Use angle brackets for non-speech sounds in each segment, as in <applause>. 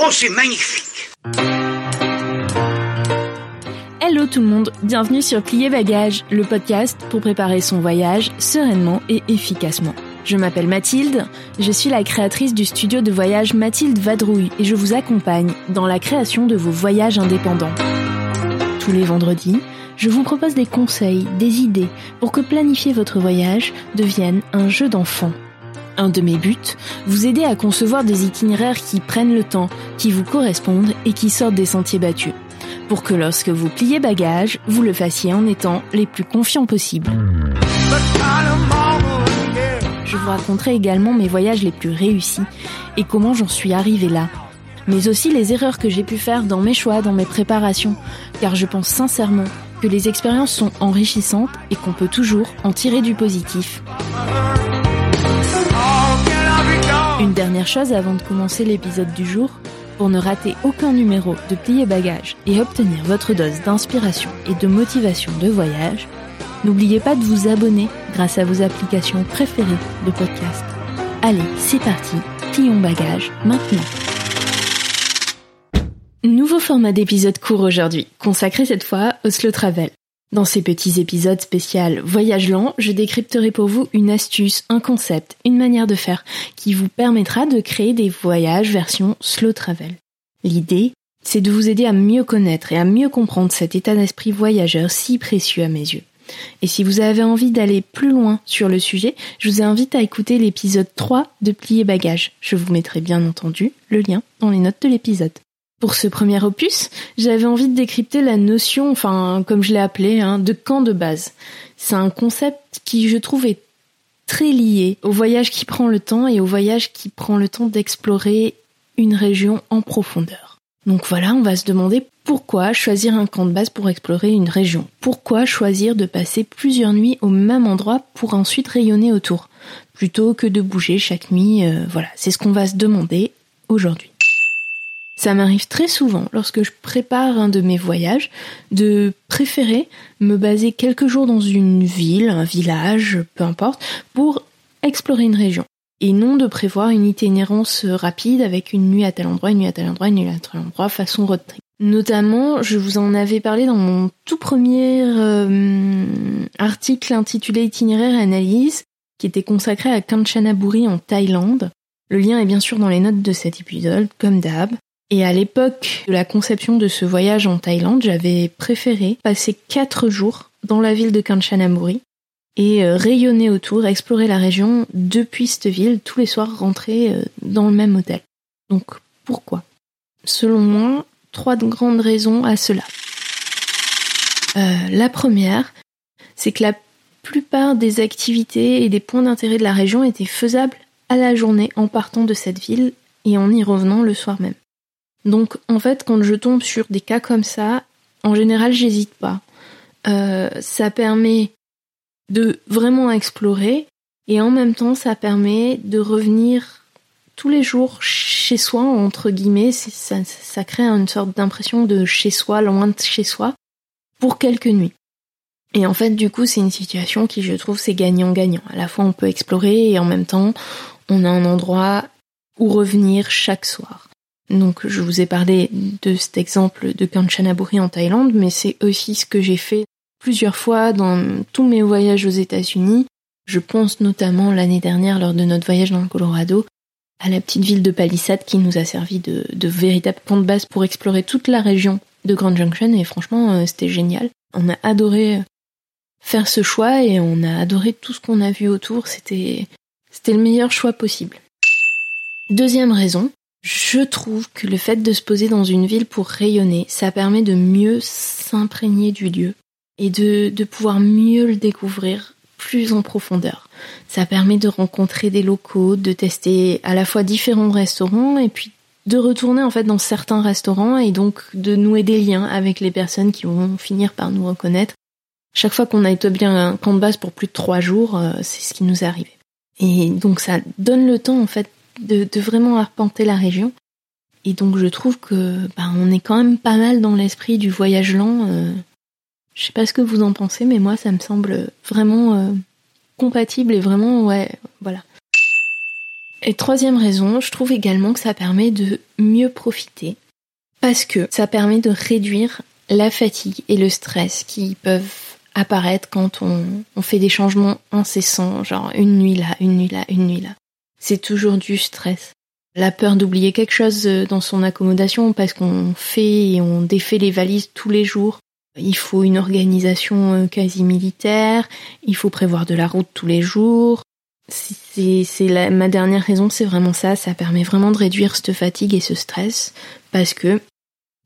Oh, c'est magnifique Hello tout le monde, bienvenue sur Plier Bagage, le podcast pour préparer son voyage sereinement et efficacement. Je m'appelle Mathilde, je suis la créatrice du studio de voyage Mathilde Vadrouille et je vous accompagne dans la création de vos voyages indépendants. Tous les vendredis, je vous propose des conseils, des idées pour que planifier votre voyage devienne un jeu d'enfant. Un de mes buts, vous aider à concevoir des itinéraires qui prennent le temps, qui vous correspondent et qui sortent des sentiers battus. Pour que lorsque vous pliez bagage, vous le fassiez en étant les plus confiants possibles. Je vous raconterai également mes voyages les plus réussis et comment j'en suis arrivée là. Mais aussi les erreurs que j'ai pu faire dans mes choix, dans mes préparations, car je pense sincèrement que les expériences sont enrichissantes et qu'on peut toujours en tirer du positif. Une dernière chose avant de commencer l'épisode du jour, pour ne rater aucun numéro de Plier Bagage et obtenir votre dose d'inspiration et de motivation de voyage, n'oubliez pas de vous abonner grâce à vos applications préférées de podcast. Allez, c'est parti, plions bagage maintenant. Nouveau format d'épisode court aujourd'hui, consacré cette fois au slow travel. Dans ces petits épisodes spéciaux Voyage lent, je décrypterai pour vous une astuce, un concept, une manière de faire qui vous permettra de créer des voyages version slow travel. L'idée, c'est de vous aider à mieux connaître et à mieux comprendre cet état d'esprit voyageur si précieux à mes yeux. Et si vous avez envie d'aller plus loin sur le sujet, je vous invite à écouter l'épisode 3 de Plier Bagage. Je vous mettrai bien entendu le lien dans les notes de l'épisode. Pour ce premier opus, j'avais envie de décrypter la notion, enfin comme je l'ai appelé, hein, de camp de base. C'est un concept qui je trouve est très lié au voyage qui prend le temps et au voyage qui prend le temps d'explorer une région en profondeur. Donc voilà, on va se demander pourquoi choisir un camp de base pour explorer une région Pourquoi choisir de passer plusieurs nuits au même endroit pour ensuite rayonner autour Plutôt que de bouger chaque nuit, euh, voilà, c'est ce qu'on va se demander aujourd'hui. Ça m'arrive très souvent, lorsque je prépare un de mes voyages, de préférer me baser quelques jours dans une ville, un village, peu importe, pour explorer une région. Et non de prévoir une itinérance rapide avec une nuit à tel endroit, une nuit à tel endroit, une nuit à tel endroit, façon road trip. Notamment, je vous en avais parlé dans mon tout premier euh, article intitulé Itinéraire et analyse, qui était consacré à Kanchanaburi en Thaïlande. Le lien est bien sûr dans les notes de cet épisode, comme d'hab. Et à l'époque de la conception de ce voyage en Thaïlande, j'avais préféré passer quatre jours dans la ville de Kanchanaburi et euh, rayonner autour, explorer la région depuis cette ville, tous les soirs rentrer euh, dans le même hôtel. Donc pourquoi? Selon moi, trois grandes raisons à cela. Euh, la première, c'est que la plupart des activités et des points d'intérêt de la région étaient faisables à la journée en partant de cette ville et en y revenant le soir même. Donc en fait, quand je tombe sur des cas comme ça, en général, j'hésite pas. Euh, ça permet de vraiment explorer et en même temps, ça permet de revenir tous les jours chez soi, entre guillemets. Ça, ça crée une sorte d'impression de chez soi, loin de chez soi, pour quelques nuits. Et en fait, du coup, c'est une situation qui, je trouve, c'est gagnant-gagnant. À la fois, on peut explorer et en même temps, on a un endroit où revenir chaque soir. Donc je vous ai parlé de cet exemple de Kanchanaburi en Thaïlande, mais c'est aussi ce que j'ai fait plusieurs fois dans tous mes voyages aux États-Unis. Je pense notamment l'année dernière lors de notre voyage dans le Colorado à la petite ville de Palisade qui nous a servi de, véritable camp de base pour explorer toute la région de Grand Junction et franchement euh, c'était génial. On a adoré faire ce choix et on a adoré tout ce qu'on a vu autour. C'était le meilleur choix possible. Deuxième raison, je trouve que le fait de se poser dans une ville pour rayonner, ça permet de mieux s'imprégner du lieu et de, de pouvoir mieux le découvrir plus en profondeur. Ça permet de rencontrer des locaux, de tester à la fois différents restaurants et puis de retourner en fait dans certains restaurants et donc de nouer des liens avec les personnes qui vont finir par nous reconnaître. Chaque fois qu'on a établi un camp de base pour plus de trois jours, euh, c'est ce qui nous est arrivé. Et donc ça donne le temps en fait de, vraiment arpenter la région. Et donc je trouve que bah, on est quand même pas mal dans l'esprit du voyage lent. Euh. Je sais pas ce que vous en pensez, mais moi ça me semble vraiment euh, compatible et vraiment ouais voilà. Et troisième raison, je trouve également que ça permet de mieux profiter parce que ça permet de réduire la fatigue et le stress qui peuvent apparaître quand on, on fait des changements incessants, genre une nuit là, une nuit là, une nuit là. C'est toujours du stress. La peur d'oublier quelque chose euh, dans son accommodation parce qu'on fait et on défait les valises tous les jours. Il faut une organisation euh, quasi militaire, il faut prévoir de la route tous les jours, c'est ma dernière raison, c'est vraiment ça. Ça permet vraiment de réduire cette fatigue et ce stress parce que,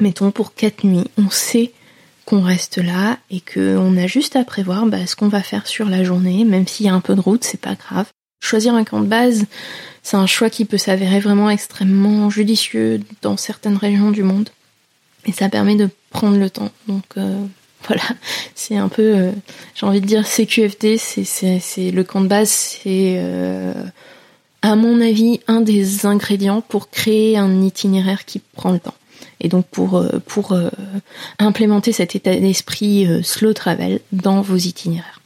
mettons pour quatre nuits, on sait qu'on reste là et qu'on a juste à prévoir bah, ce qu'on va faire sur la journée, même s'il y a un peu de route, c'est pas grave. Choisir un camp de base, c'est un choix qui peut s'avérer vraiment extrêmement judicieux dans certaines régions du monde. Et ça permet de prendre le temps. Donc euh, <laughs> voilà, c'est un peu, euh, j'ai envie de dire CQFD, c'est le camp de base, c'est euh, à mon avis un des ingrédients pour créer un itinéraire qui prend le temps. Et donc pour pour implémenter cet état d'esprit slow travel dans vos itinéraires.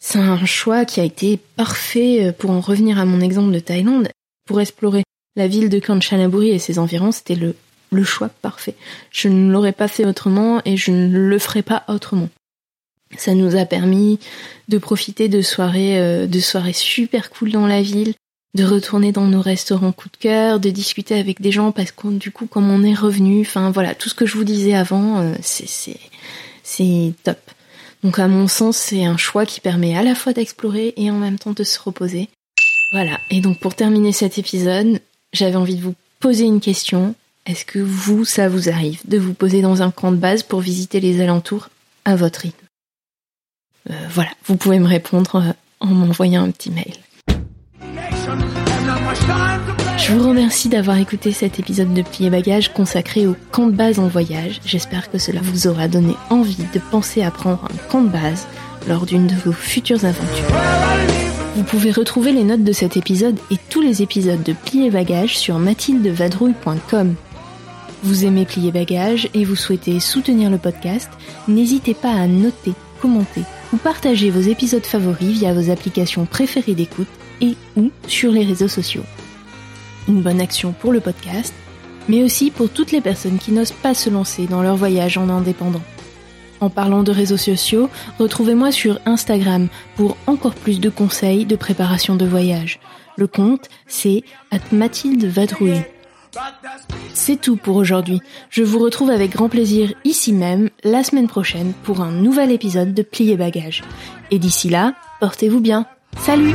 C'est un choix qui a été parfait pour en revenir à mon exemple de Thaïlande. Pour explorer la ville de Kanchanaburi et ses environs, c'était le le choix parfait. Je ne l'aurais pas fait autrement et je ne le ferai pas autrement. Ça nous a permis de profiter de soirées, euh, de soirées super cool dans la ville, de retourner dans nos restaurants coup de cœur, de discuter avec des gens parce que du coup, comme on est revenu, enfin voilà, tout ce que je vous disais avant, euh, c'est c'est c'est top. Donc à mon sens, c'est un choix qui permet à la fois d'explorer et en même temps de se reposer. Voilà. Et donc pour terminer cet épisode, j'avais envie de vous poser une question. Est-ce que vous, ça vous arrive de vous poser dans un camp de base pour visiter les alentours à votre rythme? Euh, Voilà, vous pouvez me répondre euh, en m'envoyant un petit mail. Je vous remercie d'avoir écouté cet épisode de Plier Bagage consacré au camp de base en voyage. J'espère que cela vous aura donné envie de penser à prendre un camp de base lors d'une de vos futures aventures. Vous pouvez retrouver les notes de cet épisode et tous les épisodes de Plier Bagage sur mathildevadrouille.com. Vous aimez plier bagages et vous souhaitez soutenir le podcast, n'hésitez pas à noter, commenter ou partager vos épisodes favoris via vos applications préférées d'écoute et ou sur les réseaux sociaux. Une bonne action pour le podcast, mais aussi pour toutes les personnes qui n'osent pas se lancer dans leur voyage en indépendant. En parlant de réseaux sociaux, retrouvez-moi sur Instagram pour encore plus de conseils de préparation de voyage. Le compte, c'est at Mathilde Vadrouille. C'est tout pour aujourd'hui. Je vous retrouve avec grand plaisir ici même la semaine prochaine pour un nouvel épisode de Plier Bagages. Et d'ici là, portez-vous bien. Salut